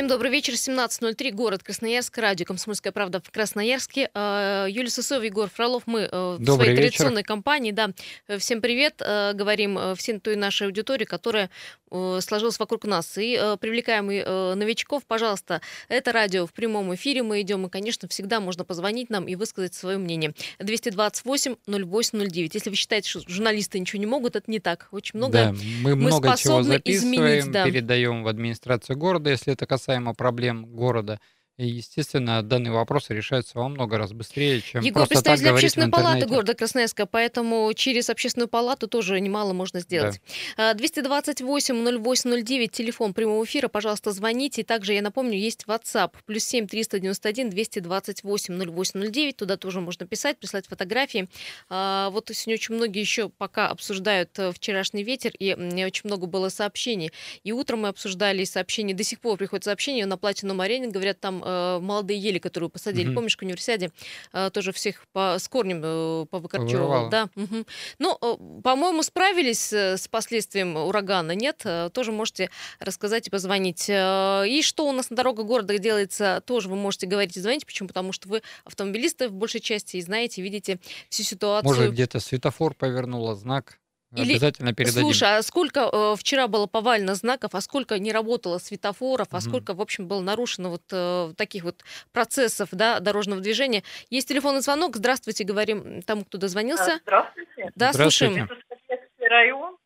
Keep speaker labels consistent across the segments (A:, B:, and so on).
A: Всем добрый вечер. 17.03, город Красноярск, радио «Комсомольская правда» в Красноярске. А, Юлия Сысоева, Егор Фролов, мы э, в
B: Добрый
A: своей
B: вечер.
A: традиционной компании. Да. Всем привет, э, говорим э, всем той нашей аудитории, которая э, сложилась вокруг нас. И привлекаем и новичков, пожалуйста, это радио в прямом эфире мы идем, и, конечно, всегда можно позвонить нам и высказать свое мнение. 228-08-09. Если вы считаете, что журналисты ничего не могут, это не так. Очень много
B: да, мы много чего
A: способны
B: записываем,
A: изменить, да.
B: передаем в администрацию города, если это касаемо проблем города. И, естественно, данные вопросы решаются во много раз быстрее, чем
A: Егор,
B: просто так
A: представитель
B: говорить в
A: общественной палаты города Красноярска, поэтому через общественную палату тоже немало можно сделать. А, 228-08-09, телефон прямого эфира, пожалуйста, звоните. И также, я напомню, есть WhatsApp, плюс 7 391 228 0809, туда тоже можно писать, прислать фотографии. А, Вот сегодня очень многие еще пока обсуждают э, вчерашний ветер, и очень много было сообщений. И утром мы обсуждали сообщения, до сих пор приходят сообщения на Платинум арене, говорят, там э, молодые ели, которые посадили,
B: Мгм.
A: помнишь, к универсиаде, э, тоже всех по, с корнем э, повыкорчевывал. Да. мгм. Ну, э, по-моему, справились э, с последствием урагана, нет? Э, Тоже можете рассказать и позвонить. Э, И что у нас на дорогах города делается, тоже вы можете говорить и звонить. Почему? Потому что вы автомобилисты в большей части и знаете, видите всю ситуацию.
B: Может, где-то светофор повернула, знак.
A: Или-
B: Обязательно передадим.
A: Слушай, а сколько э, вчера было повально знаков, а сколько не работало светофоров, а сколько, в общем, было нарушено вот э, таких вот процессов да, дорожного движения. Есть телефонный звонок. Здравствуйте, говорим тому, кто дозвонился.
C: А, Здравствуйте.
A: Да,
B: Здравствуйте.
A: слушаем.
C: Это район,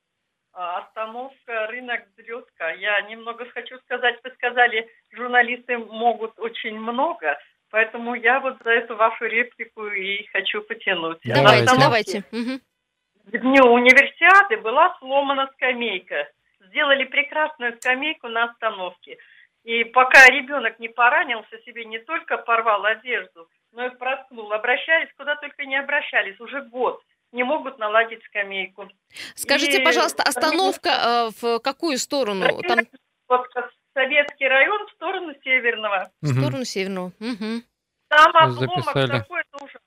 C: а, остановка рынок Дрезка. Я немного хочу сказать, вы сказали, журналисты могут очень много, поэтому я вот за эту вашу реплику и хочу потянуть.
B: Давайте,
A: Давайте,
C: остановке К дню универсиады была сломана скамейка. Сделали прекрасную скамейку на остановке. И пока ребенок не поранился себе, не только порвал одежду, но и проткнул. Обращались, куда только не обращались. Уже год не могут наладить скамейку.
A: Скажите,
C: И-
A: пожалуйста, остановка э, в какую сторону? Там
C: Вот Советский район в сторону Северного.
A: в сторону северную. Мгм.
C: Там обломок
B: Записали.
C: такой, это ужасно.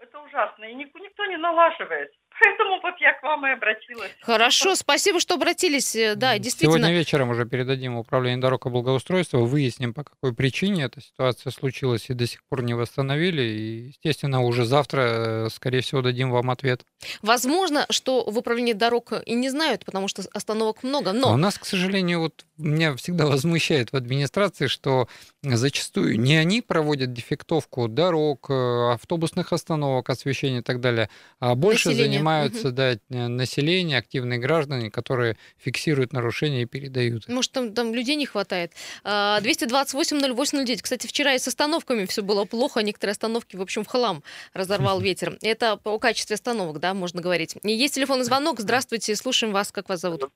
C: Это ужасно. И никто не налаживает. Поэтому вот я к вам и обратилась.
A: Хорошо, спасибо, что обратились. Э, Да, действительно.
B: Сегодня вечером уже передадим в управление дорог и благоустройства, выясним, по какой причине эта ситуация случилась и до сих пор не восстановили. И, естественно, уже завтра, э, скорее всего, дадим вам ответ.
A: Возможно, что в управлении дорог и не знают, потому что остановок много,
B: А у
A: но
B: нас, к сожалению, вот меня всегда возмущает в администрации, что зачастую не они проводят дефектовку дорог, э, автобусных остановок, освещения и так далее, а больше
A: Население,
B: занимаются да, э, население, активные граждане, которые фиксируют нарушения и передают.
A: может, там, там людей не хватает. А, 228-08-09. Кстати, вчера и с остановками все было плохо. Некоторые остановки, в общем, в хлам разорвал ветер. Это по качестве остановок, да, можно говорить. Есть телефонный звонок. Здравствуйте, слушаем вас. Как вас зовут?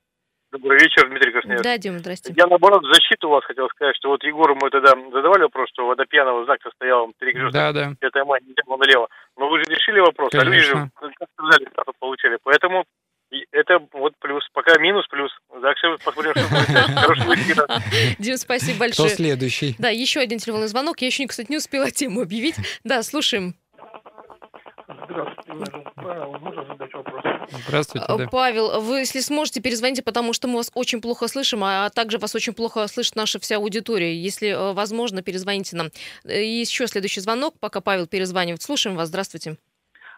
D: Добрый вечер, Дмитрий Красноярский.
A: Да, Дим, здрасте.
D: Я, наоборот, в защиту вас хотел сказать, что вот Егору мы тогда задавали вопрос, что водопьяного знак-то стоял перекресток
B: Да, да.
D: Святая Мать, налево, налево. Но вы же решили вопрос, а люди же,
B: Конечно.
D: как сказали, штрафы получили. Поэтому это вот плюс. Пока минус, плюс. Так что посмотрим, что будет. Хорошего эфира.
A: Дим, спасибо
B: Кто
A: большое.
B: следующий?
A: Да, еще один телефонный звонок. Я еще, кстати, не успела тему объявить. Да, слушаем.
E: Здравствуйте, Павел. Можно задать вопрос?
B: Здравствуйте,
A: Э,
B: да.
A: Павел, вы, если сможете, перезвоните, потому что мы вас очень плохо слышим, а также вас очень плохо слышит наша вся аудитория. Если э, возможно, перезвоните нам. Э, И еще следующий звонок, пока Павел перезванивает. Слушаем вас. Здравствуйте.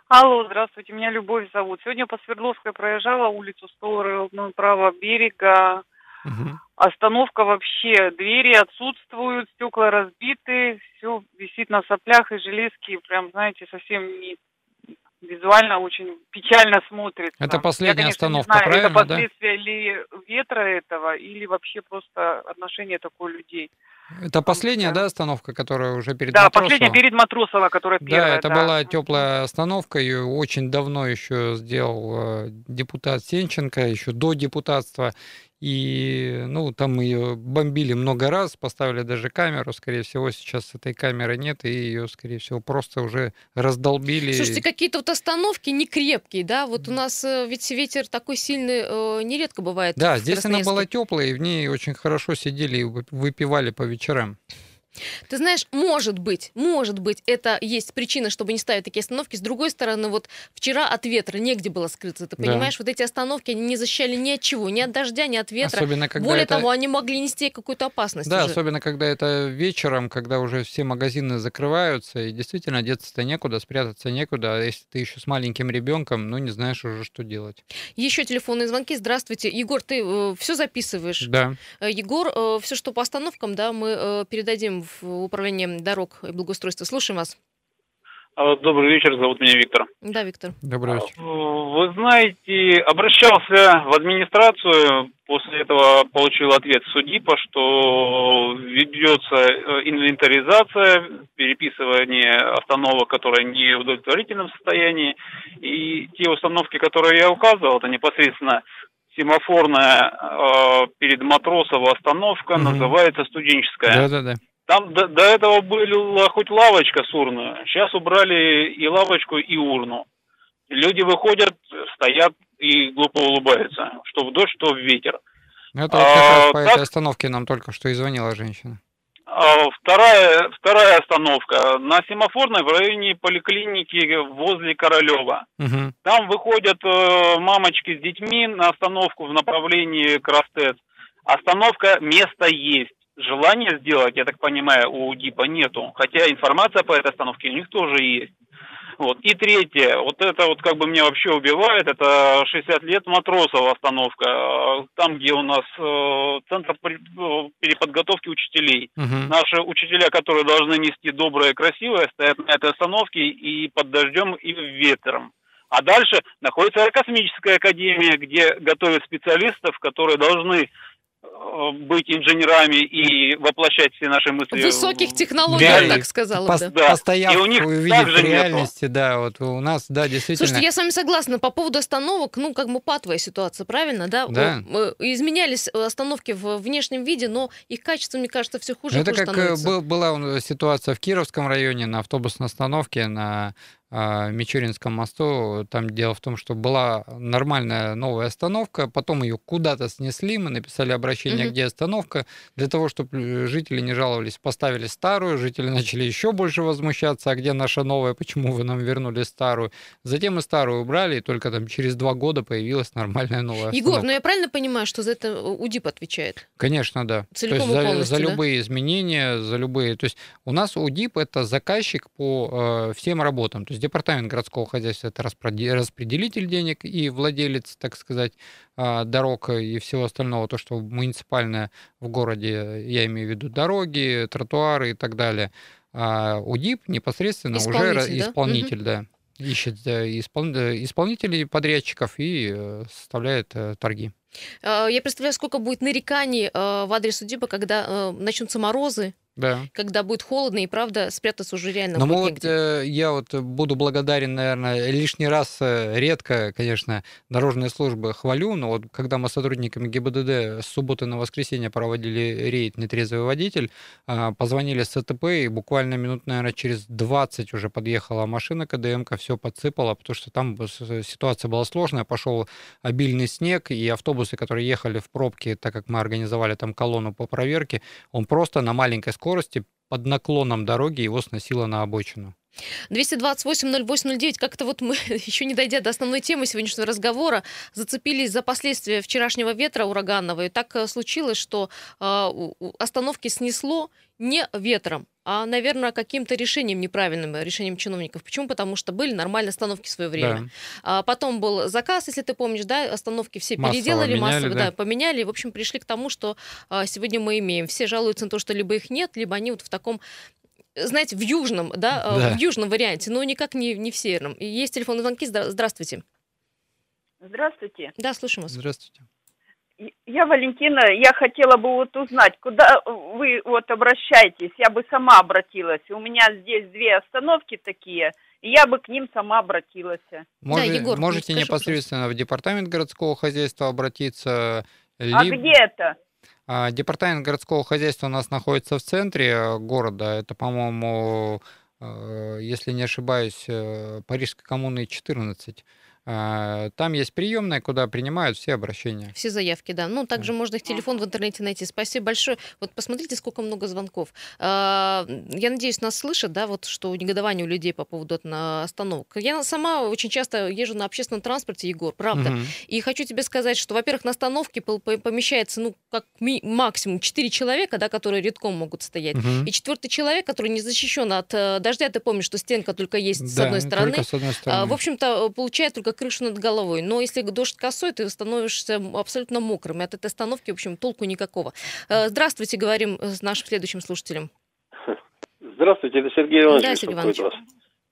F: Алло, здравствуйте, меня Любовь зовут. Сегодня по Свердловской проезжала улицу сторону правого берега.
B: Мгм.
F: Остановка вообще, двери отсутствуют, стекла разбиты, все висит на соплях и железки, прям, знаете, совсем не визуально очень печально смотрится.
B: Это последняя
F: Я, конечно, не
B: остановка,
F: знаю,
B: правильно,
F: это
B: да?
F: последствия ли ветра этого, или вообще просто отношение такое людей.
B: Это последняя, да, остановка, которая уже перед
F: да,
B: Матросовым?
F: последняя перед Матросова, которая первая.
B: Да, это была теплая остановка, ее очень давно еще сделал э, депутат Сенченко, еще до депутатства. И, ну, там ее бомбили много раз, поставили даже камеру, скорее всего, сейчас этой камеры нет, и ее, скорее всего, просто уже раздолбили.
A: Слушайте, какие-то вот остановки не крепкие, да? Вот у нас э, ведь ветер такой сильный э, нередко бывает.
B: Да, здесь она была теплая, и в ней очень хорошо сидели и вы- выпивали по вечерам.
A: Ты знаешь, может быть, может быть, это есть причина, чтобы не ставить такие остановки. С другой стороны, вот вчера от ветра негде было скрыться, ты
B: Да.
A: понимаешь? Вот эти остановки, они не защищали ни от чего, ни от дождя, ни от ветра.
B: Особенно, когда
A: Более
B: это...
A: того, они могли нести какую-то опасность
B: Да,
A: уже.
B: особенно когда это вечером, когда уже все магазины закрываются, и действительно деться-то некуда, спрятаться некуда. А если ты еще с маленьким ребенком, ну не знаешь уже, что делать.
A: Еще телефонные звонки. Здравствуйте. Егор, ты все записываешь?
B: Да.
A: Э, Егор, все, что по остановкам, да, мы э, передадим в управление дорог и благоустройства. Слушаем вас.
G: А, Добрый вечер, зовут меня Виктор.
A: Да, Виктор.
B: Добрый вечер.
G: Вы знаете, обращался в администрацию, после этого получил ответ судипа, что ведется э, инвентаризация, переписывание остановок, которые не в удовлетворительном состоянии. И те установки, которые я указывал, это непосредственно семафорная э, перед Матросово остановка,
B: Мгм.
G: называется студенческая.
B: Да-да-да.
G: Там до, до этого была хоть лавочка с урной, сейчас убрали и лавочку, и урну. Люди выходят, стоят и глупо улыбаются, что в дождь, что в ветер.
B: Это вот как раз
G: А,
B: по
G: так-
B: этой остановке нам только что и звонила женщина.
G: А вторая, вторая остановка на семафорной в районе поликлиники возле Королева.
B: Мгм.
G: Там выходят э, мамочки с детьми на остановку в направлении Крастец. Остановка, место есть. Желания сделать, я так понимаю, у ДИПа нету. Хотя информация по этой остановке у них тоже есть. Вот. И третье, вот это вот как бы меня вообще убивает, это 60 лет Матросова остановка, там, где у нас э, центр э, переподготовки учителей.
B: Мгм.
G: Наши учителя, которые должны нести доброе и красивое, стоят на этой остановке и под дождем, и ветром. А дальше находится Аэрокосмическая академия, где готовят специалистов, которые должны быть инженерами и воплощать все наши мысли.
A: Высоких технологий, я
B: Реально.
A: так сказала
B: Пос-
A: бы.
G: Да.
B: Постояв,
G: И у них
B: увидеть в
G: нету.
B: реальности, да, вот у нас, да, действительно.
A: Слушайте, я с вами согласна. По поводу остановок, ну, как бы патовая ситуация, правильно, да?
B: Да.
A: Э, э, Изменялись э, остановки в внешнем виде, но их качество, мне кажется, все хуже
B: Ну, это
A: хуже
B: как э,
A: становится.
B: был- была ситуация в Кировском районе на автобусной остановке на Мичуринском мосту. Там дело в том, что была нормальная новая остановка, потом ее куда-то снесли, мы написали обращение,
A: Мгм.
B: где остановка. Для того, чтобы жители не жаловались, поставили старую, жители начали еще больше возмущаться, а где наша новая, почему вы нам вернули старую. Затем мы старую убрали, и только там через два года появилась нормальная новая
A: Егор,
B: остановка.
A: ну я правильно понимаю, что за это э, УДИП отвечает?
B: Конечно, да.
A: Целиком
B: То есть за, за
A: да?
B: любые изменения, за любые. То есть у нас УДИП это заказчик по э, всем работам. То есть департамент городского хозяйства это распределитель денег и владелец, так сказать, а, дорог и всего остального, то, что муниципальное в городе, я имею в виду дороги, тротуары и так далее. А УДИП непосредственно уже
A: Исполнитель, да?
B: исполнитель, да. Ищет э, э, исполнителей, подрядчиков и э, составляет торги.
A: Э, Я представляю, сколько будет нареканий в адрес УДИПа, когда начнутся морозы,
B: Да.
A: когда будет холодно, и правда спрятаться уже реально
B: Но
A: будет
B: вот,
A: негде.
B: э, я вот буду благодарен, наверное, лишний раз, э, редко, конечно, дорожные службы хвалю, но вот когда мы с сотрудниками ГИБДД с субботы на воскресенье проводили рейд «Нетрезвый водитель», а, позвонили с СТП, и буквально минут, наверное, через 20 уже подъехала машина КДМК, все подсыпала, потому что там ситуация была сложная, пошел обильный снег, и автобусы, которые ехали в пробке, так как мы организовали там колонну по проверке, он просто на маленькой скорости под наклоном дороги его сносило на обочину.
A: 228-08-09, как-то вот мы, еще не дойдя до основной темы сегодняшнего разговора, зацепились за последствия вчерашнего ветра ураганного. И так э, случилось, что э, остановки снесло не ветром, а, наверное, каким-то решением неправильным, э, решением чиновников. Почему? Потому что были нормальные остановки в свое время.
B: Да.
A: А потом был заказ, если ты помнишь, да, остановки все
B: Массово
A: переделали,
B: меняли,
A: массово,
B: да.
A: да, поменяли. И, в общем, пришли к тому, что а, сегодня мы имеем. Все жалуются на то, что либо их нет, либо они вот в таком знаете, в южном, да, а,
B: Да.
A: в южном варианте, но никак не, не в северном. И есть телефонные звонки. Здра- Здравствуйте.
C: Здравствуйте.
A: Да, слушаем вас.
B: Здравствуйте.
C: Я Валентина, я хотела бы вот узнать, куда вы вот обращаетесь, я бы сама обратилась. У меня здесь две остановки такие, и я бы к ним сама обратилась.
B: Може-
A: Егор, ну,
B: можете непосредственно в департамент городского хозяйства обратиться.
C: А
B: либо-
C: где это?
B: А, Департамент городского хозяйства у нас находится в центре э, города. Это, по-моему, э, если не ошибаюсь, э, Парижской коммуны 14. А, Там есть приемная, куда принимают все обращения.
A: Все заявки, да. Ну, также можно их телефон в интернете найти. Спасибо большое. Вот посмотрите, сколько много звонков. А, Я надеюсь, нас слышат, да, вот что негодование у людей по поводу остановок. Я сама очень часто езжу на общественном транспорте, Егор, правда.
B: Мгм.
A: И хочу тебе сказать, что, во-первых, на остановке помещается, ну, как максимум 4 человека, да, которые редком могут стоять.
B: Мгм.
A: И четвертый человек, который не защищен от э, дождя, ты помнишь, что стенка только есть с
B: Да,
A: одной стороны.
B: Только с одной
A: А,
B: стороны.
A: В общем-то, получает только крышу над головой. Но если дождь косой, ты становишься абсолютно мокрым. И от этой остановки, в общем, толку никакого. Э, Здравствуйте, говорим э, с нашим следующим слушателем.
H: Здравствуйте, это Сергей Иванович.
A: Да, Сергей Иванович.
H: вас.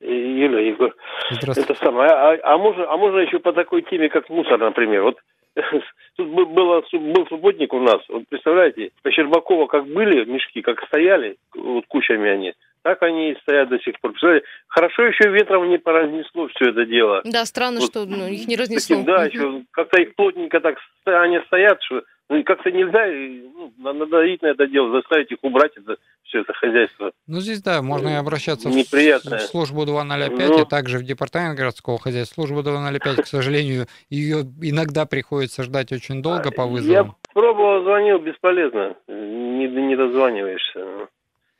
H: Юля, Егор.
B: Здравствуйте.
H: Это самое. А, а можно, а можно еще по такой теме, как мусор, например. Вот тут бы- было, был субботник у нас. Вот представляете, по Щербакова как были мешки, как стояли, вот кучами они, так они и стоят до сих пор. Представляете, хорошо еще ветром не пронесло все это дело.
A: Да, странно,
H: Вот
A: что ну, их не разнесло.
H: Таким, да, еще как-то их плотненько так они стоят, что ну, и как-то нельзя ну, на- надавить на это дело, заставить их убрать это все это хозяйство.
B: Ну, здесь, да, можно и обращаться в,
H: Неприятное.
B: в службу 205,
H: Ну.
B: и также в департамент городского хозяйства. Служба 205, к сожалению, ее иногда приходится ждать очень долго по
H: Я
B: вызовам.
H: пробовал, звонил, бесполезно. Не, не дозваниваешься.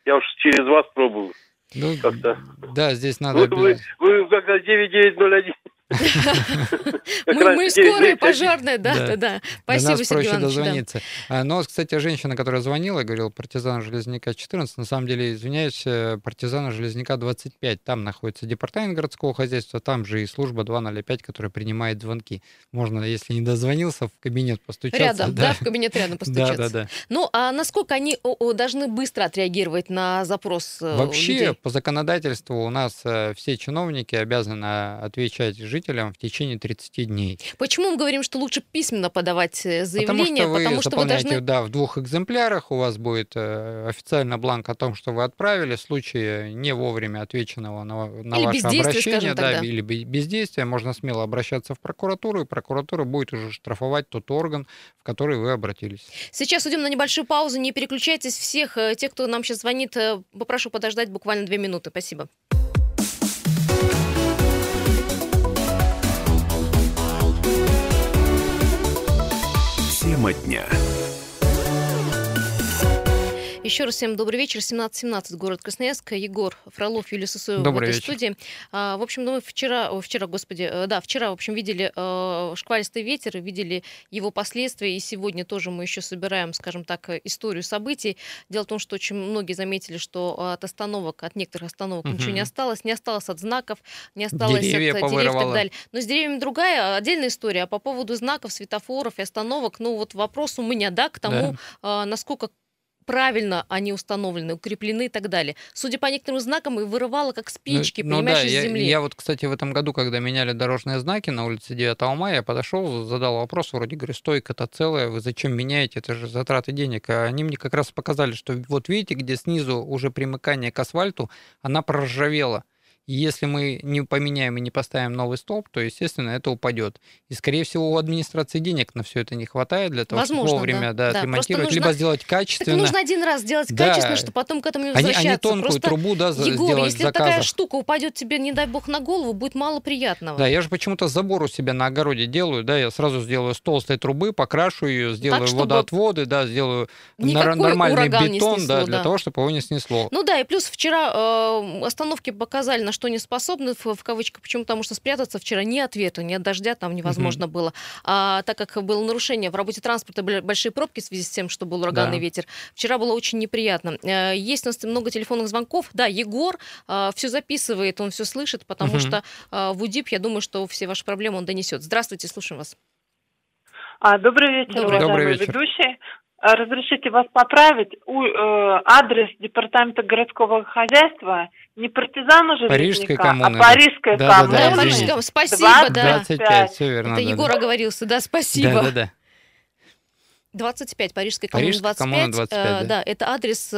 H: Я уж через вас пробую
B: Ну,
H: как-то.
B: да, здесь надо...
H: Вы, вы, вы как-то 9901.
A: Мы, скорая
H: 991.
A: пожарная, да,
B: Да.
A: Спасибо,
B: нас
A: Сергей
B: проще дозвониться. А, Но, кстати, женщина, которая звонила, говорила партизана Железняка 14, на самом деле, извиняюсь, э, партизана Железняка 25. Там находится департамент городского хозяйства, там же и служба 205, которая принимает звонки. Можно, если не дозвонился, в кабинет постучаться.
A: Рядом, да. в кабинет рядом постучаться.
B: Да, да, да.
A: Ну, а насколько они должны быстро отреагировать на запрос э,
B: Вообще, по законодательству у нас э, все чиновники обязаны отвечать жителям в течение 30 дней.
A: Почему мы говорим, что лучше письменно подавать э,
B: Потому
A: заявление?
B: что вы
A: Потому что вы должны...
B: да, в двух экземплярах, у вас будет э, официально бланк о том, что вы отправили, в случае не вовремя отвеченного на, на
A: Или
B: ваше обращение, да,
A: тогда.
B: или бе- бездействия, можно смело обращаться в прокуратуру, и прокуратура будет уже штрафовать тот орган, в который вы обратились.
A: Сейчас уйдем на небольшую паузу. Не переключайтесь. Всех э, тех, кто нам сейчас звонит, попрошу подождать буквально две минуты. Спасибо.
I: Тема дня.
A: Еще раз всем добрый вечер. 17.17, город Красноярск. Егор Фролов, Юлия Сысоева
B: Добрый
A: в этой
B: вечер.
A: студии. А, в общем, ну, мы вчера, о, вчера, господи, э, да, вчера, в общем, видели э, шквалистый ветер, видели его последствия, и сегодня тоже мы еще собираем, скажем так, э, историю событий. Дело в том, что очень многие заметили, что от остановок, от некоторых остановок ничего не осталось, не осталось от знаков, не осталось
B: Деревья
A: от э, деревьев и так
B: повырывало.
A: далее. Но с деревьями другая, отдельная история. А по поводу знаков, светофоров и остановок, ну вот вопрос у меня, да, к тому, а, насколько правильно они установлены, укреплены и так далее. Судя по некоторым знакам, и вырывало как спички,
B: Ну, ну
A: понимаешь,
B: да,
A: из
B: я,
A: земли.
B: я вот, кстати, в этом году, когда меняли дорожные знаки на улице 9 мая, я подошел, задал вопрос, вроде говорю, стойка-то целая, вы зачем меняете, это же затраты денег. А они мне как раз показали, что вот видите, где снизу уже примыкание к асфальту, она проржавела. И если мы не поменяем и не поставим новый столб, то, естественно, это упадет. И, скорее всего, у администрации денег на все это не хватает для того,
A: Возможно,
B: чтобы вовремя
A: да,
B: да,
A: да.
B: отремонтировать,
A: Просто
B: либо
A: нужно-
B: сделать
A: Так
B: качественно.
A: нужно один раз сделать
B: Да.
A: качественно, чтобы потом к этому не
B: Они,
A: возвращаться.
B: они тонкую
A: Просто,
B: трубу да,
A: Егор,
B: сделать
A: если
B: заказа.
A: такая штука упадет тебе, не дай бог, на голову, будет мало приятного.
B: Да, я же почему-то забор у себя на огороде делаю, да, я сразу сделаю с толстой трубы, покрашу ее, сделаю
A: чтобы
B: водоотводы, да, сделаю нормальный бетон,
A: снесло,
B: да, для
A: да.
B: того, чтобы его не снесло.
A: Ну да, и плюс вчера э, остановки показали, на что не способны, в, в кавычках. Почему? Потому что спрятаться вчера ни от ветра, ни от дождя там невозможно было. А так как было нарушение в работе транспорта, были большие пробки в связи с тем, что был ураганный
B: Да.
A: ветер, вчера было очень неприятно. Э, есть у нас много телефонных звонков. Да, Егор все записывает, он все слышит, потому
B: Мгм.
A: что э, в УДИП, я думаю, что все ваши проблемы он донесет. Здравствуйте, слушаем вас.
F: А, добрый вечер,
A: Добрый.
B: Добрый
F: уважаемые
B: вечер.
F: ведущие. А, Разрешите вас поправить. У, э, адрес департамента городского хозяйства не партизана
B: Парижской
F: Железняка,
B: коммуны,
F: а
B: да.
F: Парижская
B: Да, да,
F: коммуна.
B: да,
A: Да,
B: извините.
A: Маришка, спасибо,
F: Двадцать
A: да.
B: 25, все верно.
A: Это
B: да,
A: Егор
B: да.
A: оговорился, да, спасибо.
B: Да, да, да.
A: 25, Парижская коммуна
B: Парижская
A: 25.
B: коммуна 25,
A: э,
B: да.
A: да, это адрес, э,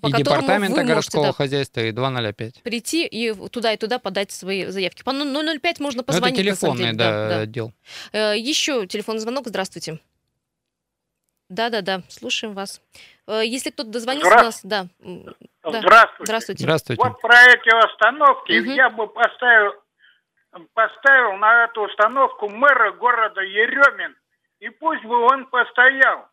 A: по
B: И
A: которому
B: департамента
A: вы можете
B: городского
A: да,
B: хозяйства и 205.
A: прийти и туда и туда подать свои заявки. По 005 можно
B: Ну, это
A: позвонить. на самом
B: телефонный,
A: деле,
B: да, отдел.
A: Э, Еще телефонный звонок. Здравствуйте. Да-да-да, слушаем вас. Э, Если кто-то дозвонился
E: Здра-
A: нас, да.
E: Здравствуйте.
A: Здравствуйте.
B: Здравствуйте.
E: Вот про эти остановки
A: Мгм.
E: я бы поставил
J: поставил на эту установку мэра города Еремин. И пусть бы он постоял.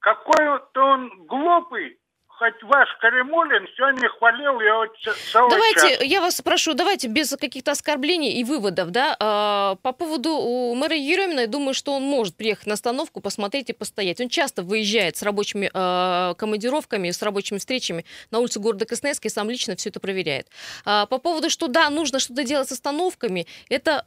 J: Какой-то он глупый, хоть ваш Каримулин сегодня хвалил его целый
A: Давайте,
J: час.
A: я вас спрошу, давайте без каких-то оскорблений и выводов, да, а, по поводу у мэра Еремина, я думаю, что он может приехать на остановку, посмотреть и постоять. Он часто выезжает с рабочими а, командировками, с рабочими встречами на улицу города Красноярска и сам лично все это проверяет. А, по поводу, что да, нужно что-то делать с остановками, это,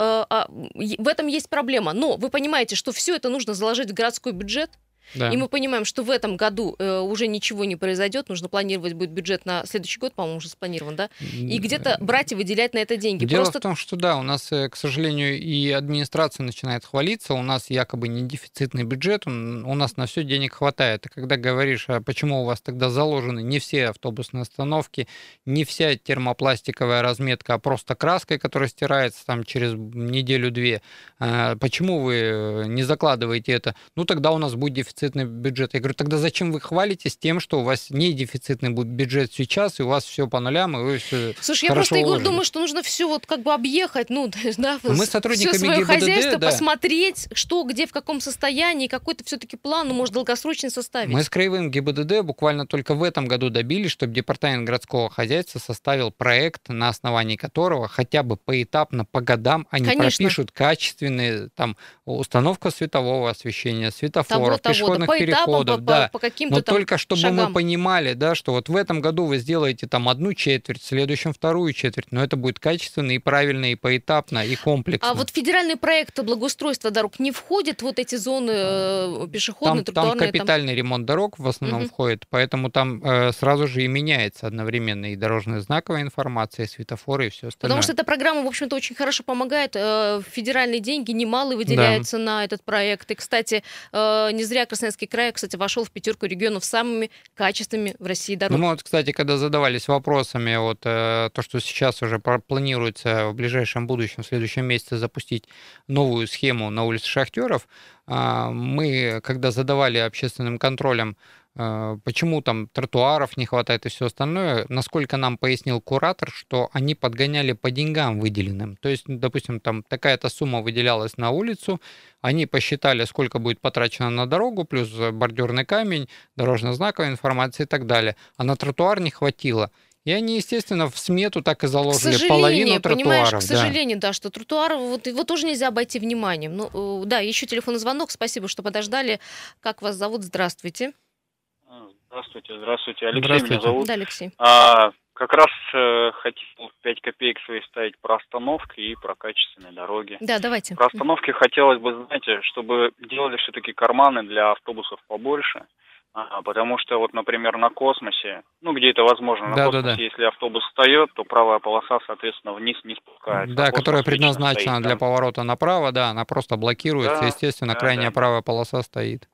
A: в этом есть проблема. Но вы понимаете, что все это нужно заложить в городской бюджет,
B: Да.
A: и мы понимаем, что в этом году э, уже ничего не произойдет, нужно планировать будет бюджет на следующий год, по-моему, уже спланирован, да? И где-то брать и выделять на это деньги.
B: Дело
A: Просто
B: в том, что да, у нас, э, к сожалению, и администрация начинает хвалиться, у нас якобы не дефицитный бюджет, он- у нас на все денег хватает. И когда говоришь, а почему у вас тогда заложены не все автобусные остановки, не вся термопластиковая разметка, а просто краской, которая стирается там через неделю-две, а, почему вы э, не закладываете это? Ну, тогда у нас будет дефицитный бюджет. Я говорю, тогда зачем вы хвалитесь тем, что у вас не дефицитный бюджет сейчас, и у вас все по нулям, и вы все
A: Слушай, я просто, Егор, думаю, что нужно все вот как бы объехать, ну, да,
B: мы сотрудниками
A: всё свое
B: ГИБДД,
A: хозяйство,
B: да.
A: посмотреть, что, где, в каком состоянии, какой-то все-таки план, ну, может, долгосрочный составить.
B: Мы с Краевым ГИБДД буквально только в этом году добились, чтобы Департамент городского хозяйства составил проект, на основании которого хотя бы поэтапно, по годам они
A: Конечно.
B: пропишут качественные там установка светового освещения,
A: того,
B: светофоров,
A: того,
B: пешеходных
A: да, по этапам,
B: переходов.
A: по,
B: да.
A: по, по каким-то
B: Но
A: там
B: только чтобы
A: шагам.
B: мы понимали, да, что вот в этом году вы сделаете там одну четверть, в следующем вторую четверть, но это будет качественно и правильно, и поэтапно, и комплексно.
A: А вот федеральный проект благоустройства дорог не входит вот эти зоны э, пешеходные,
B: там, там
A: тротуарные? там-
B: капитальный ремонт дорог в основном
A: Мгм.
B: входит, поэтому там э, сразу же и меняется одновременно и дорожная знаковая информация, и светофоры, и все остальное.
A: Потому что эта программа, в общем-то, очень хорошо помогает. Э, Федеральные деньги немалые выделяются на этот проект. И, кстати, э, не зря Красноярский край, кстати, вошел в пятерку регионов с самыми качественными в России
B: Ну,
A: дорогами.
B: мы вот, кстати, когда задавались вопросами, вот э, то, что сейчас уже пла- планируется в ближайшем будущем, в следующем месяце запустить новую схему на улице Шахтеров, а, мы, когда задавали общественным контролем, э, почему там тротуаров не хватает и все остальное, насколько нам пояснил куратор, что они подгоняли по деньгам выделенным. То есть, допустим, там такая-то сумма выделялась на улицу, они посчитали, сколько будет потрачено на дорогу, плюс бордюрный камень, дорожно-знаковая информация и так далее. А на тротуар не хватило. И они, естественно, в смету так и
A: К
B: заложили половину
A: понимаешь,
B: тротуаров.
A: к
B: да.
A: сожалению, да, что тротуар, вот его тоже нельзя обойти вниманием. Ну, э, да, еще телефонный звонок, спасибо, что подождали. Как вас зовут? Здравствуйте.
K: Здравствуйте, здравствуйте. Алексей
B: Здравствуйте.
K: меня зовут.
A: Да, Алексей.
K: А, как раз э, хотел 5 копеек свои ставить про остановки и про качественные дороги.
A: Да, давайте.
K: Про остановки хотелось бы, знаете, чтобы делали все-таки карманы для автобусов побольше. А, потому что вот, например, на космосе, ну, где это возможно, на
B: Да, да,
K: космосе,
B: да.
K: если автобус встает, то правая полоса, соответственно, вниз не спускается.
B: Да,
K: Космос
B: которая предназначена
K: стоит
B: для
K: там.
B: поворота направо, да, она просто блокируется,
K: Да,
B: естественно,
K: да,
B: крайняя
K: да.
B: правая полоса стоит.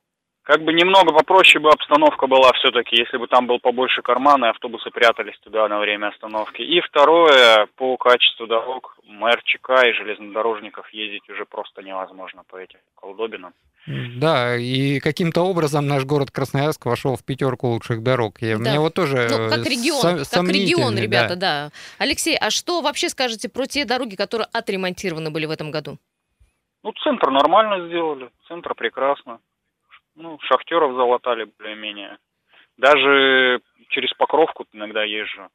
K: Как бы немного попроще бы обстановка была все-таки, если бы там был побольше кармана, и автобусы прятались туда на время остановки. И второе, по качеству дорог, мэр ЧК и железнодорожников ездить уже просто невозможно по этим колдобинам.
B: Да, и каким-то образом наш город Красноярск вошел в пятерку лучших дорог. Я,
A: Да.
B: Мне вот тоже
A: Ну, как
B: э,
A: регион,
B: сом-
A: как регион,
B: да.
A: ребята, да. Алексей, а что вообще скажете про те дороги, которые отремонтированы были в этом году?
K: Ну, центр нормально сделали, центр прекрасно. Ну, шахтеров залатали более-менее. Даже через Покровку иногда езжу.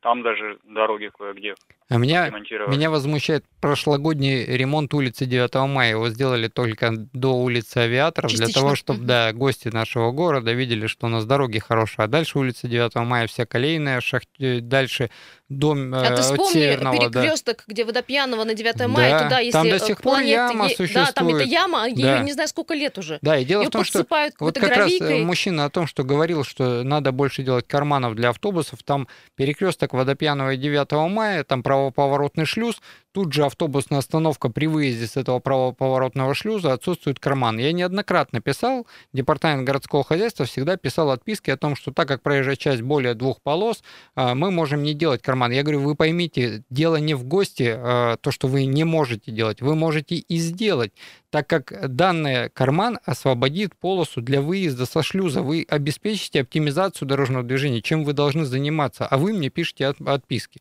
K: Там даже дороги кое-где
B: А меня, меня возмущает прошлогодний ремонт улицы 9 мая. Его сделали только до улицы Авиаторов, для
A: Частично.
B: того, чтобы да, гости нашего города видели, что у нас дороги хорошие. А дальше улица 9 мая вся колейная, шахт... э, дальше дом э,
A: А ты вспомни
B: Северного. да.
A: перекресток, где Водопьянова на 9 мая,
B: Да,
A: туда, если
B: там до сих пор яма
A: е- Да, там это
B: существует.
A: яма, ее
B: Да.
A: не знаю сколько лет уже.
B: Да, и дело
A: Ее
B: в том, что Вот как раз э,
A: гравийкой.
B: мужчина о том, что говорил, что надо больше делать карманов для автобусов. Там перекресток Водопьянова и 9 мая, там правоповоротный шлюз, тут же автобусная остановка при выезде с этого правоповоротного шлюза отсутствует карман. Я неоднократно писал, департамент городского хозяйства всегда писал отписки о том, что так как проезжая часть более двух полос, а, мы можем не делать карман. Я говорю, вы поймите, дело не в гости, а, то, что вы не можете делать, вы можете и сделать, так как данный карман освободит полосу для выезда со шлюза. Вы обеспечите оптимизацию дорожного движения, чем вы должны заниматься, а вы мне пишете от- отписки.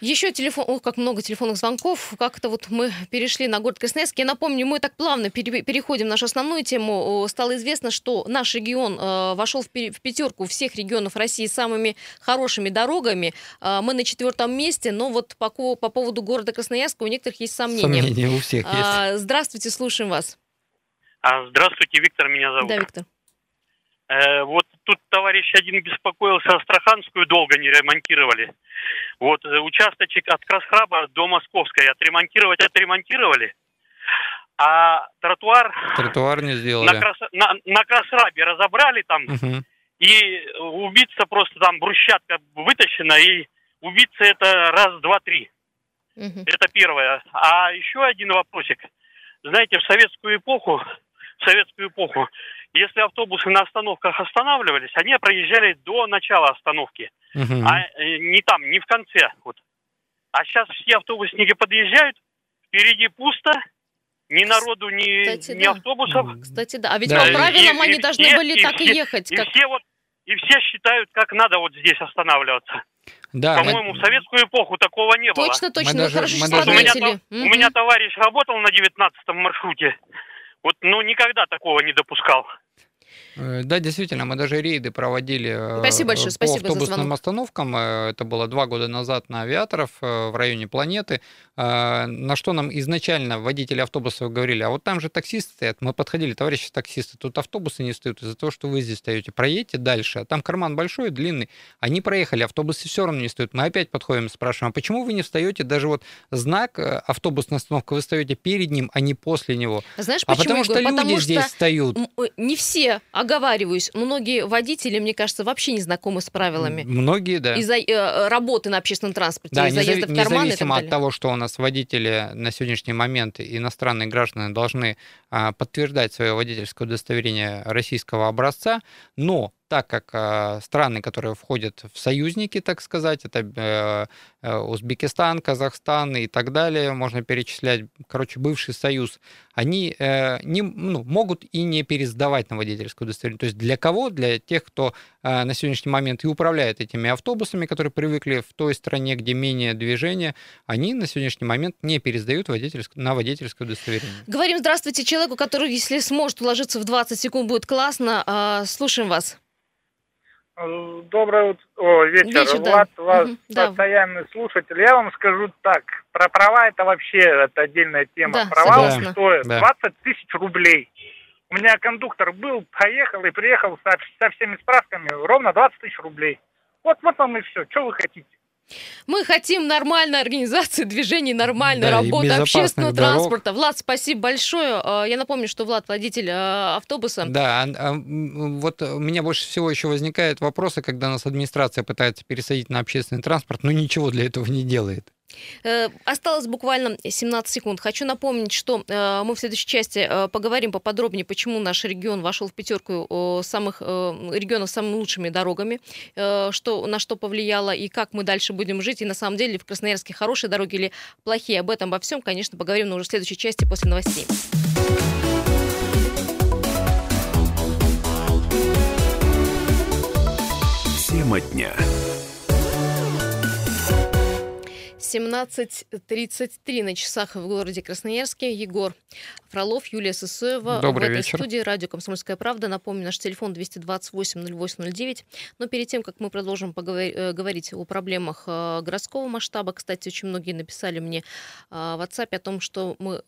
A: Еще телефон, ох, как много телефонных звонков. Как-то вот мы перешли на город Красноярск. Я напомню, мы так плавно пере- переходим в нашу основную тему. Стало известно, что наш регион э, вошел в, в пятерку всех регионов России с самыми хорошими дорогами. Э, мы на четвертом месте, но вот по, ко- по поводу города Красноярска у некоторых есть сомнения.
B: Сомнения у всех есть.
A: А, здравствуйте, слушаем вас.
I: А, здравствуйте, Виктор меня зовут.
A: Да, Виктор.
I: Э, вот тут товарищ один беспокоился, Астраханскую долго не ремонтировали. Вот э, участочек от Красхраба до Московской отремонтировать отремонтировали, а тротуар
B: Тротуар не
I: на,
B: сделали.
I: Крас... на, на Красхрабе разобрали там,
B: Мгм.
I: и убиться просто там брусчатка вытащена, и убиться это раз, два, три.
A: Мгм.
I: Это первое. А еще один вопросик. Знаете, в советскую эпоху, в советскую эпоху, если автобусы на остановках останавливались, они проезжали до начала остановки,
B: Мгм.
I: а э, не там, не в конце. Вот. А сейчас все автобусники подъезжают, впереди пусто, ни народу, ни,
A: Кстати,
I: ни
A: да.
I: автобусов.
A: Кстати, да. А ведь
B: Да,
A: по правилам
I: и-
A: они
I: и
A: должны
I: все-
A: были
I: и
A: так и
I: все-
A: ехать.
I: И
A: Как...
I: все вот и все считают, как надо вот здесь останавливаться.
B: Да, мы-
I: По-моему, в советскую эпоху такого не было.
A: Точно, точно.
B: Даже-
A: Хорошо, что
B: даже-
I: У меня, у меня товарищ работал на 19 маршруте. Вот, ну, никогда такого не допускал.
B: Э, Да, действительно, мы даже рейды проводили э,
A: Спасибо большое,
B: по
A: спасибо за
B: автобусным
A: звонок.
B: остановкам. Э, Это было два года назад на авиаторов в районе планеты. Э, На что нам изначально водители автобусов говорили, а вот там же таксисты стоят. Мы подходили, товарищи таксисты, тут автобусы не стоят из-за того, что вы здесь стоите. Проедьте дальше. А там карман большой, длинный. Они проехали, автобусы все равно не стоят. Мы опять подходим, спрашиваем, а почему вы не встаете? Даже вот знак э, автобусная остановка, вы стоите перед ним, а не после него.
A: Знаешь,
B: А
A: почему,
B: потому
A: Егор?
B: что люди
A: Потому
B: здесь
A: что
B: встают.
A: э, не все, оговариваюсь, многие водители, мне кажется, вообще не знакомы с правилами.
B: Многие, да.
A: Из-за э, работы на общественном транспорте,
B: Да,
A: из заезда
B: незави-
A: в карман и так
B: независимо от того, что у нас водители на сегодняшний момент иностранные граждане должны а, подтверждать свое водительское удостоверение российского образца, но так как а, страны, которые входят в союзники, так сказать, это э, э, Узбекистан, Казахстан и так далее, можно перечислять, короче, бывший союз, они э, не, ну, могут и не пересдавать на водительское удостоверение. То есть для кого? Для тех, кто на сегодняшний момент и управляет этими автобусами, которые привыкли в той стране, где менее движения, они на сегодняшний момент не пересдают водительск- на водительское удостоверение.
A: Говорим здравствуйте человеку, который, если сможет уложиться в 20 секунд, будет классно. А, слушаем вас.
E: Доброе ут- о, вечер.
A: Вечер, да.
E: Влад, вас
A: да.
E: постоянный слушатель. Я вам скажу так. Про права это вообще это отдельная тема.
A: Да,
E: права
A: согласна.
E: стоят
B: Да.
E: 20 тысяч рублей. У меня кондуктор был, поехал и приехал со, со всеми справками ровно 20 тысяч рублей. Вот, вот вам и все. Что вы хотите?
A: Мы хотим нормальной организации движений, нормальной
B: Да,
A: работы общественного
B: дорог.
A: транспорта. Влад, спасибо большое. А, Я напомню, что Влад водитель а, автобуса.
B: Да, а- вот у меня больше всего еще возникают вопросы, когда нас администрация пытается пересадить на общественный транспорт, но ничего для этого не делает.
A: Э, Осталось буквально 17 секунд. Хочу напомнить, что э, мы в следующей части э, поговорим поподробнее, почему наш регион вошел в пятерку самых регионов с самыми лучшими дорогами, что, на что повлияло и как мы дальше будем жить. И на самом деле в Красноярске хорошие дороги или плохие. Об этом, обо всем, конечно, поговорим, но уже в следующей части после новостей.
L: Тема дня.
A: 17.33 на часах в городе Красноярске. Егор Фролов, Юлия Сысоева.
B: Добрый
A: в этой
B: вечер.
A: студии радио «Комсомольская правда». Напомню, наш телефон 228-08-09. Но перед тем, как мы продолжим поговор- э, говорить о проблемах э, городского масштаба, кстати, очень многие написали мне э, в WhatsApp о том, что мы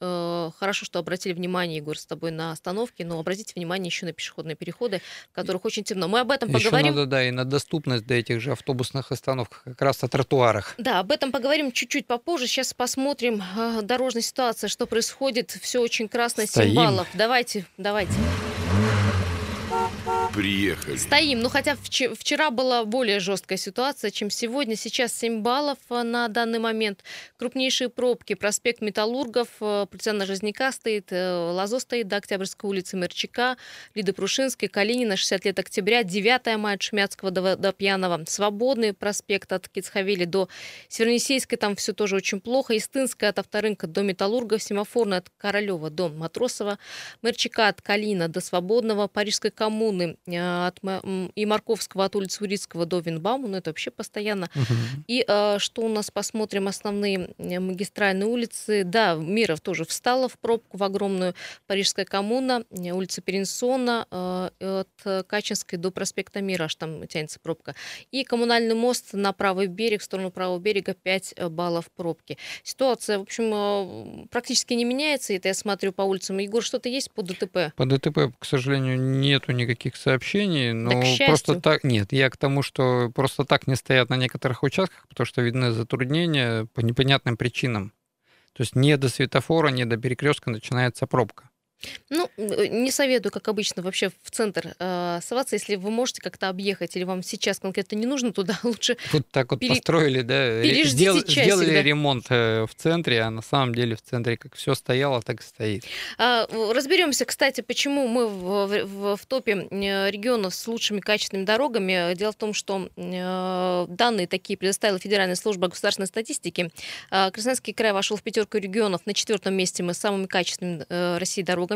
A: хорошо, что обратили внимание, Егор, с тобой на остановки, но обратите внимание еще на пешеходные переходы, в которых очень темно. Мы об этом
B: Еще
A: поговорим.
B: надо, да, и на доступность до этих же автобусных остановок, как раз о тротуарах.
A: Да, об этом поговорим чуть-чуть попозже. Сейчас посмотрим э, дорожная ситуация, что происходит. Все очень красно, 7
B: Стоим.
A: баллов. Давайте, давайте.
L: Приехали.
A: Стоим. Ну, хотя вче- вчера была более жесткая ситуация, чем сегодня. Сейчас 7 баллов э, на данный момент. Крупнейшие пробки. Проспект Металлургов, э, Полицейна Жизняка стоит, э, Лазо стоит до Октябрьской улицы Мерчика, Лиды Прушинской, Калинина, 60 лет октября, 9 мая от Шмятского до, до Пьяного. Свободный проспект от Кицхавели до Севернесейской, там все тоже очень плохо. Истынская от Авторынка до Металлургов, Семафорная от Королева до Матросова, Мерчика от Калина до Свободного, Парижской коммуны от, Ма- м, и Марковского от улицы Урицкого до Винбаума, ну это вообще постоянно.
B: Мгм.
A: И э, что у нас, посмотрим, основные э, магистральные улицы. Да, Миров тоже встала в пробку в огромную. Парижская коммуна, э, улица Перенсона, э, от э, Качинской до проспекта Мира, аж там тянется пробка. И коммунальный мост на правый берег, в сторону правого берега 5 баллов пробки. Ситуация, в общем, э, практически не меняется. Это я смотрю по улицам. Егор, что-то есть по ДТП?
B: По ДТП, к сожалению, нету никаких сообщений. Но
A: к счастью.
B: просто так. Нет, я к тому, что просто так не стоят на некоторых участках, потому что видны затруднения по непонятным причинам. То есть не до светофора, не до перекрестка начинается пробка.
A: Ну, э, не советую, как обычно, вообще в центр э, соваться. Если вы можете как-то объехать, или вам сейчас конкретно не нужно туда, лучше
B: Вот так вот
A: Пере-
B: построили, да,
A: переждите
B: сдел-
A: часик,
B: сделали
A: да.
B: ремонт э, в центре, а на самом деле в центре как все стояло, так и стоит.
A: А, Разберемся, кстати, почему мы в, в- в топе э, регионов с лучшими качественными дорогами. Дело в том, что э, данные такие предоставила Федеральная служба государственной статистики. А, Красноярский край вошел в пятерку регионов. На четвертом месте мы с самыми качественными э, России дорогами.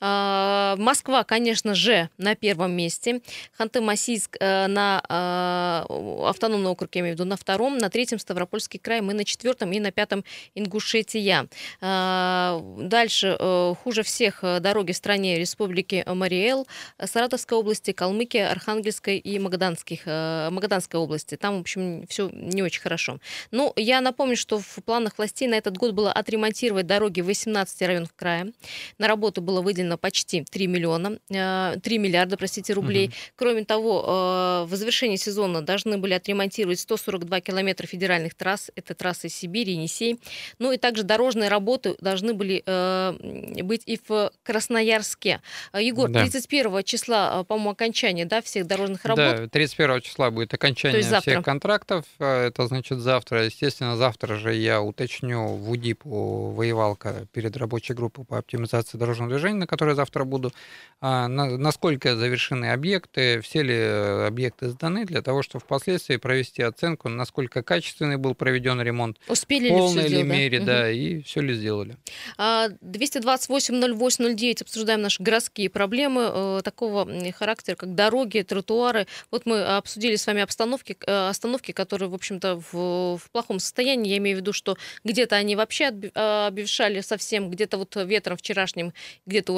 A: А, Москва, конечно же, на первом месте. Ханты-Мансийск э, на а, автономный округ, я имею в виду, на втором. На третьем Ставропольский край мы на четвертом и на пятом Ингушетия. А, Дальше э, хуже всех э, дороги в стране Республики Мариэл, Саратовской области, Калмыкия, Архангельской и Магаданских, Магаданской области. Там, в общем, все не очень хорошо. Ну, я напомню, что в планах властей на этот год было отремонтировать дороги в 18 районах края. На работу было выделено почти 3 миллиона, э, 3 миллиарда, простите, рублей.
B: Мгм.
A: Кроме того, э, в завершении сезона должны были отремонтировать 142 километра федеральных трасс. Это трассы Сибири, Енисей. Ну и также дорожные работы должны были э, быть и в Красноярске. Э, Егор,
B: Да.
A: 31 числа, э, по-моему, окончание да, всех дорожных работ.
B: Да, 31 числа будет окончание
A: завтра.
B: всех контрактов. Это значит завтра. Естественно, завтра же я уточню в УДИПу воевалка перед рабочей группой по оптимизации дорожного движения, на которой завтра буду, а, на- насколько завершены объекты, все ли э, объекты сданы, для того, чтобы впоследствии провести оценку, насколько качественный был проведен ремонт,
A: Успели
B: в
A: ли
B: полной ли
A: сделать? да?
B: мере, да, и все ли сделали.
A: А, 228-08-09 обсуждаем наши городские проблемы э, такого характера, как дороги, тротуары. Вот мы обсудили с вами обстановки, э, остановки, которые, в общем-то, в, в плохом состоянии. Я имею в виду, что где-то они вообще а, обветшали совсем, где-то вот ветром вчерашним где-то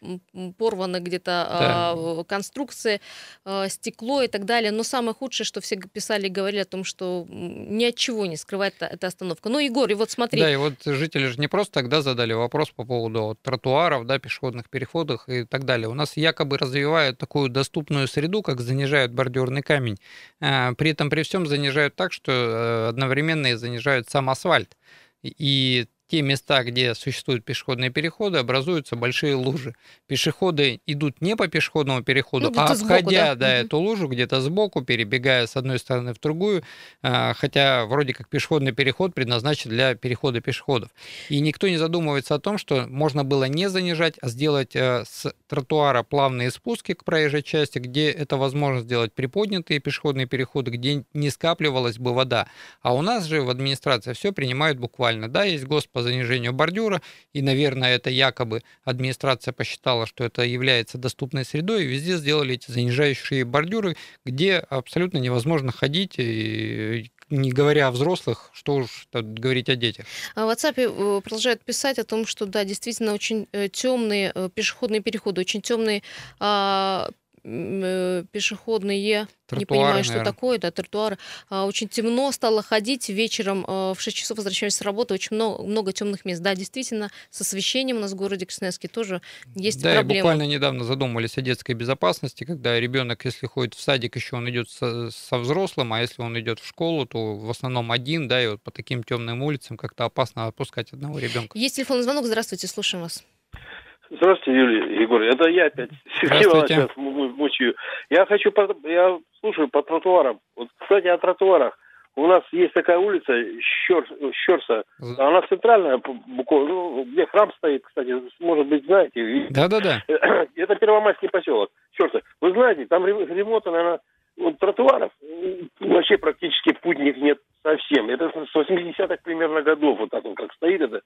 A: м, порваны где-то а, конструкции, а, стекло и так далее. Но самое худшее, что все писали и говорили о том, что ни от чего не скрывает эта, остановка. Ну, Егор, и вот смотри,
B: Да, и вот жители же не просто тогда задали вопрос по поводу вот тротуаров, да, пешеходных переходов и так далее. У нас якобы развивают такую доступную среду, как занижают бордюрный камень. А, При этом при всем занижают так, что э, одновременно и занижают сам асфальт. И те места, где существуют пешеходные переходы, образуются большие лужи. Пешеходы идут не по пешеходному переходу,
A: Ну,
B: а
A: сбоку,
B: обходя
A: да?
B: да,
A: Мгм.
B: эту лужу где-то сбоку, перебегая с одной стороны в другую, а, хотя вроде как пешеходный переход предназначен для перехода пешеходов. И никто не задумывается о том, что можно было не занижать, а сделать э, с тротуара плавные спуски к проезжей части, где это возможно сделать приподнятые пешеходные переходы, где не скапливалась бы вода. А у нас же в администрации все принимают буквально. Да, есть ГОСТ по занижению бордюра, и, наверное, это якобы администрация посчитала, что это является доступной средой, и везде сделали эти занижающие бордюры, где абсолютно невозможно ходить, и не говоря о взрослых, что уж говорить о детях.
A: А В WhatsApp э, продолжают писать о том, что да, действительно очень темные пешеходные переходы, очень темные пешеходные, не
B: Тротуары,
A: понимаю, что
B: наверно.
A: такое, да, тротуары. А, Очень темно стало ходить вечером э, в 6 часов возвращаемся с работы, очень много, много темных мест. Да, действительно, с освещением у нас в городе Красноярске тоже есть
B: да,
A: проблемы.
B: буквально недавно задумались о детской безопасности, когда ребенок, если ходит в садик, еще он идет со, со взрослым, а если он идет в школу, то в основном один, да, и вот по таким темным улицам как-то опасно отпускать одного ребенка.
A: Есть телефонный звонок, здравствуйте, слушаем вас.
H: Здравствуйте, Юлия Егор. Это я опять. Сергей. Иванович, сейчас му- мучаю. Я хочу, я слушаю по тротуарам. Вот, кстати, о тротуарах. У нас есть такая улица Щер- Щерса. Она центральная, бу- буквально, ну, где храм стоит, кстати, может быть, знаете.
B: Да-да-да.
H: Это Первомайский поселок. Щерса. Вы знаете, там ре- ремонта, наверное, вот, тротуаров вообще практически путник нет совсем. Это с 80-х примерно годов, вот так вот, как стоит это.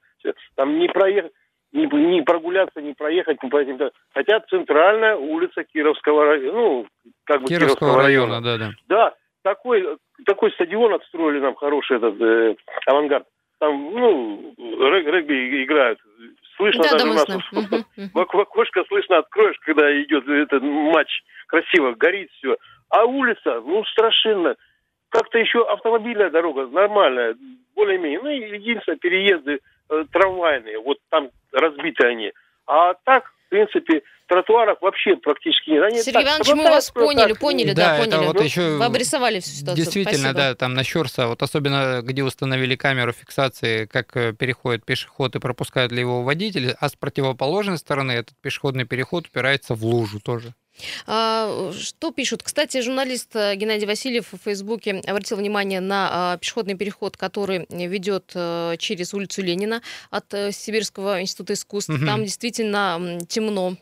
H: Там не проехать. Не, не прогуляться, не проехать, не по этим... Хотя центральная улица Кировского района, ну, как бы
B: Кировского,
H: Кировского
B: района,
H: района.
B: да, да.
H: Да, такой, такой стадион отстроили нам хороший этот э, авангард. Там, ну, рэг- регби играют. Слышно
A: Да,
H: даже
A: да,
H: у нас
A: знаем.
H: в, в окошко слышно, откроешь, когда идет этот матч, красиво горит все. А улица, ну, страшенно. Как-то еще автомобильная дорога нормальная, более-менее. Ну, и единственное, переезды э, трамвайные, вот там разбиты они. А так, в принципе, тротуаров вообще практически нет. Они
A: Сергей
H: так,
A: Иванович, мы вас поняли,
H: так.
A: поняли,
B: Да,
A: да,
B: это
A: поняли.
B: вот
A: Ну,
B: еще
A: Вы обрисовали всю ситуацию.
B: Действительно,
A: Спасибо.
B: да, там на Щерса, вот особенно где установили камеру фиксации, как э, переходит пешеход и пропускает ли его водитель, а с противоположной стороны этот пешеходный переход упирается в лужу тоже.
A: А, Что пишут? Кстати, журналист э, Геннадий Васильев в Фейсбуке обратил внимание на а, пешеходный переход, который ведет э, через улицу Ленина от э, Сибирского института искусств.
B: Мгм.
A: Там действительно темно.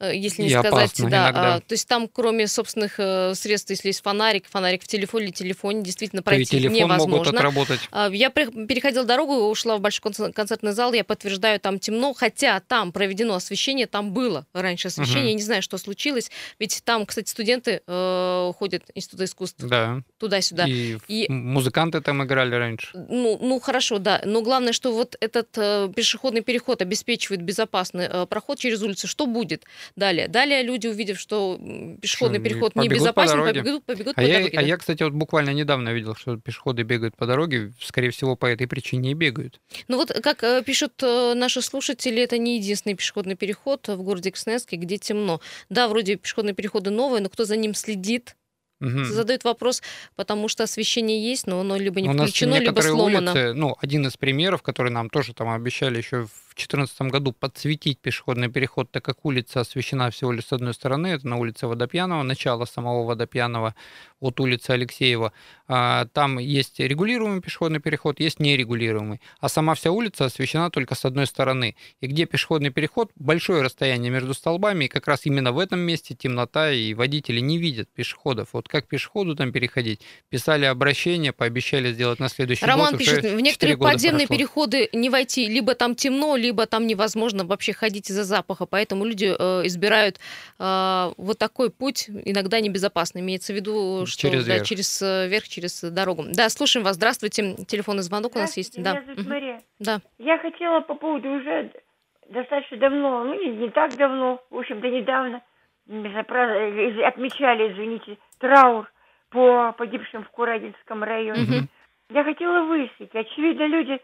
A: Э, Если не
B: И
A: сказать, да,
B: иногда.
A: а, то есть там, кроме собственных э, средств, если есть фонарик, фонарик в телефоне или телефоне, действительно
B: То и
A: пройти
B: телефон могут
A: невозможно.
B: отработать.
A: А, Я переходила дорогу, ушла в большой концер- концертный зал, я подтверждаю, там темно, хотя там проведено освещение, там было раньше освещение,
B: Мгм.
A: я не знаю, что случилось, ведь там, кстати, студенты э, ходят Института искусств
B: Да.
A: туда-сюда.
B: И,
A: И-
B: музыканты там играли раньше.
A: Ну, ну, хорошо, да, но главное, что вот этот э, пешеходный переход обеспечивает безопасный э, проход через улицу. Что будет далее? Далее люди, увидев, что пешеходный
B: Что,
A: переход
B: побегут по
A: небезопасен,
B: дороге.
A: побегут, побегут
B: А
A: по
B: я,
A: дороге.
B: а
A: да.
B: я, кстати, вот буквально недавно видел, что пешеходы бегают по дороге, скорее всего, по этой причине и бегают.
A: Ну вот, как э, пишут э, наши слушатели, это не единственный пешеходный переход в городе Красноярске, где темно. Да, вроде пешеходные переходы новые, но кто за ним следит,
B: Мгм.
A: задают вопрос, потому что освещение есть, но оно либо не
B: У
A: включено, либо сломано.
B: улицы, ну, один из примеров, который нам тоже там обещали еще в 2014 году подсветить пешеходный переход, так как улица освещена всего лишь с одной стороны, это на улице Водопьянова, начало самого Водопьянова от улицы Алексеева. А, Там есть регулируемый пешеходный переход, есть нерегулируемый. А сама вся улица освещена только с одной стороны. И где пешеходный переход, большое расстояние между столбами, и как раз именно в этом месте темнота, и водители не видят пешеходов. Вот как пешеходу там переходить? Писали обращение, пообещали сделать на следующий
A: Роман
B: год.
A: пишет,
B: уже
A: в некоторые подземные
B: прошло.
A: переходы не войти, либо там темно, либо там невозможно вообще ходить из-за запаха, поэтому люди э, избирают э, вот такой путь, иногда небезопасный, имеется в виду, что
B: Через
A: да,
B: верх.
A: через э, верх, через дорогу. Да, слушаем вас, здравствуйте, телефонный звонок у нас есть.
M: Здравствуйте,
A: Да.
M: Меня зовут. Мария.
A: Да.
M: Я хотела по поводу уже достаточно давно, ну не, не так давно, в общем-то недавно, отмечали, извините, траур по погибшим в Курадинском районе.
A: Мгм.
M: Я хотела выяснить, очевидно, люди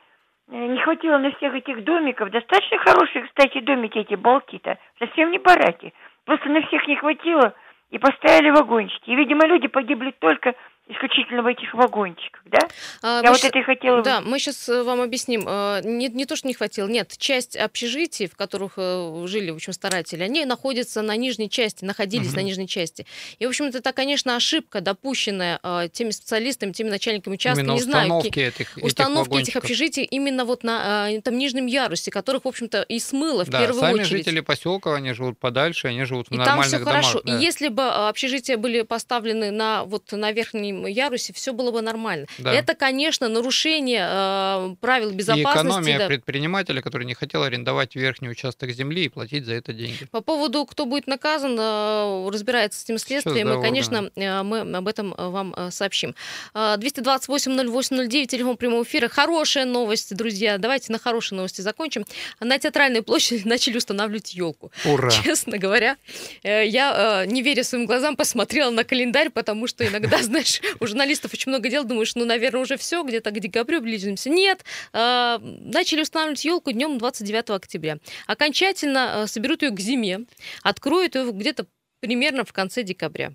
M: не хватило на всех этих домиков. Достаточно хорошие, кстати, домики эти балки-то. Совсем не бараки. Просто на всех не хватило и поставили вагончики. И, видимо, люди погибли только исключительно в этих вагончиках, да?
A: А,
M: Я вот
A: щас-
M: это и хотела...
A: Да, мы сейчас вам объясним. Э, Не, не то, что не хватило, нет, часть общежитий, в которых э, жили, в общем, старатели, они находятся на нижней части, находились
B: Мгм.
A: на нижней части. И, в общем, это, конечно, ошибка, допущенная э, теми специалистами, теми начальниками участка,
B: Именно
A: не знаю, ки-
B: установки этих, этих
A: установки этих
B: вагончиков.
A: общежитий именно вот на э, этом нижнем ярусе, которых, в общем-то, и смыло в
B: Да,
A: первую
B: сами
A: очередь.
B: жители поселка, они живут подальше, они живут в
A: И там
B: нормальных
A: все
B: домах.
A: хорошо.
B: да.
A: И если бы общежития были поставлены на вот на верхнем ярусе, все было бы нормально.
B: Да.
A: Это, конечно, нарушение э, правил
B: И
A: безопасности.
B: экономия
A: да.
B: предпринимателя, который не хотел арендовать верхний участок земли и платить за это деньги.
A: По поводу, кто будет наказан, э, разбирается с этим следствием,
B: да,
A: и, конечно, э, мы об этом э, вам э, сообщим. 228-08-09, телефон прямого эфира. Хорошая новость, друзья. Давайте на хорошей новости закончим. На театральной площади начали устанавливать елку.
B: Ура!
A: Честно говоря, э, я, э, не веря своим глазам, посмотрела на календарь, потому что иногда, знаешь, у журналистов очень много дел, думаешь, ну, наверное, уже все, где-то к декабрю ближимся. Нет, э, начали устанавливать елку днем 29 октября. Окончательно э, соберут ее к зиме, откроют ее где-то примерно в конце декабря.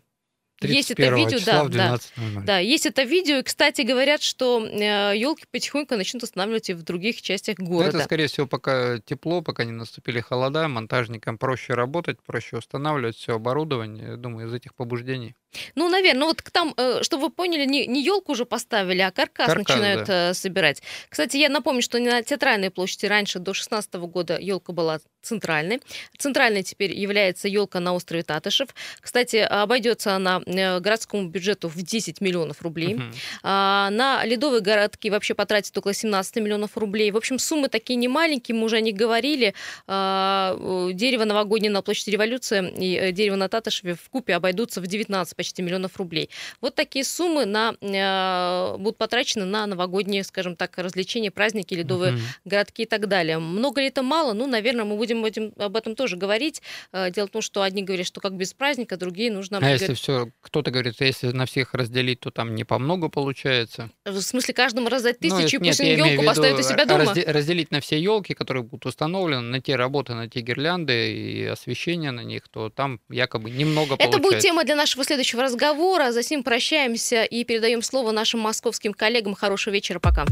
A: Есть это
B: 31
A: видео, да, да.
B: 12:00.
A: Да, есть это видео. И, кстати, говорят, что елки потихоньку начнут устанавливать и в других частях города.
B: Это, скорее всего, пока тепло, пока не наступили холода, монтажникам проще работать, проще устанавливать все оборудование, я думаю, из этих побуждений.
A: Ну, наверное, ну вот там, э, чтобы вы поняли, не, не елку уже поставили, а каркас,
B: Каркас,
A: начинают
B: да.
A: э, собирать. Кстати, я напомню, что на театральной площади раньше до 16 года елка была центральной. Центральной теперь является елка на острове Татышев. Кстати, обойдется она э, городскому бюджету в 10 миллионов рублей.
B: Мгм.
A: А, на ледовые городки вообще потратит около 17 миллионов рублей. В общем, суммы такие не маленькие, мы уже о них говорили. А, дерево новогоднее на площади революции и дерево на Татышеве в купе обойдутся в 19 почти миллионов рублей. Вот такие суммы на, э, будут потрачены на новогодние, скажем так, развлечения, праздники, ледовые
B: Мгм.
A: городки и так далее. Много ли это мало? Ну, наверное, мы будем этим- об этом тоже говорить. Э, Дело в том, что одни говорят, что как без праздника, другие нужно...
B: А если все, кто-то говорит, если на всех разделить, то там не по много получается.
A: В смысле, каждому раздать
B: Ну,
A: тысячу, и
B: нет,
A: пусть елку
B: виду,
A: поставят у себя дома?
B: разде- разделить на все елки, которые будут установлены, на те работы, на те гирлянды и освещение на них, то там якобы немного
A: Это будет
B: получается.
A: тема для нашего следующего разговора. За сим прощаемся и передаем слово нашим московским коллегам. Хорошего вечера, пока.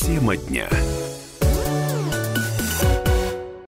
L: Тема дня.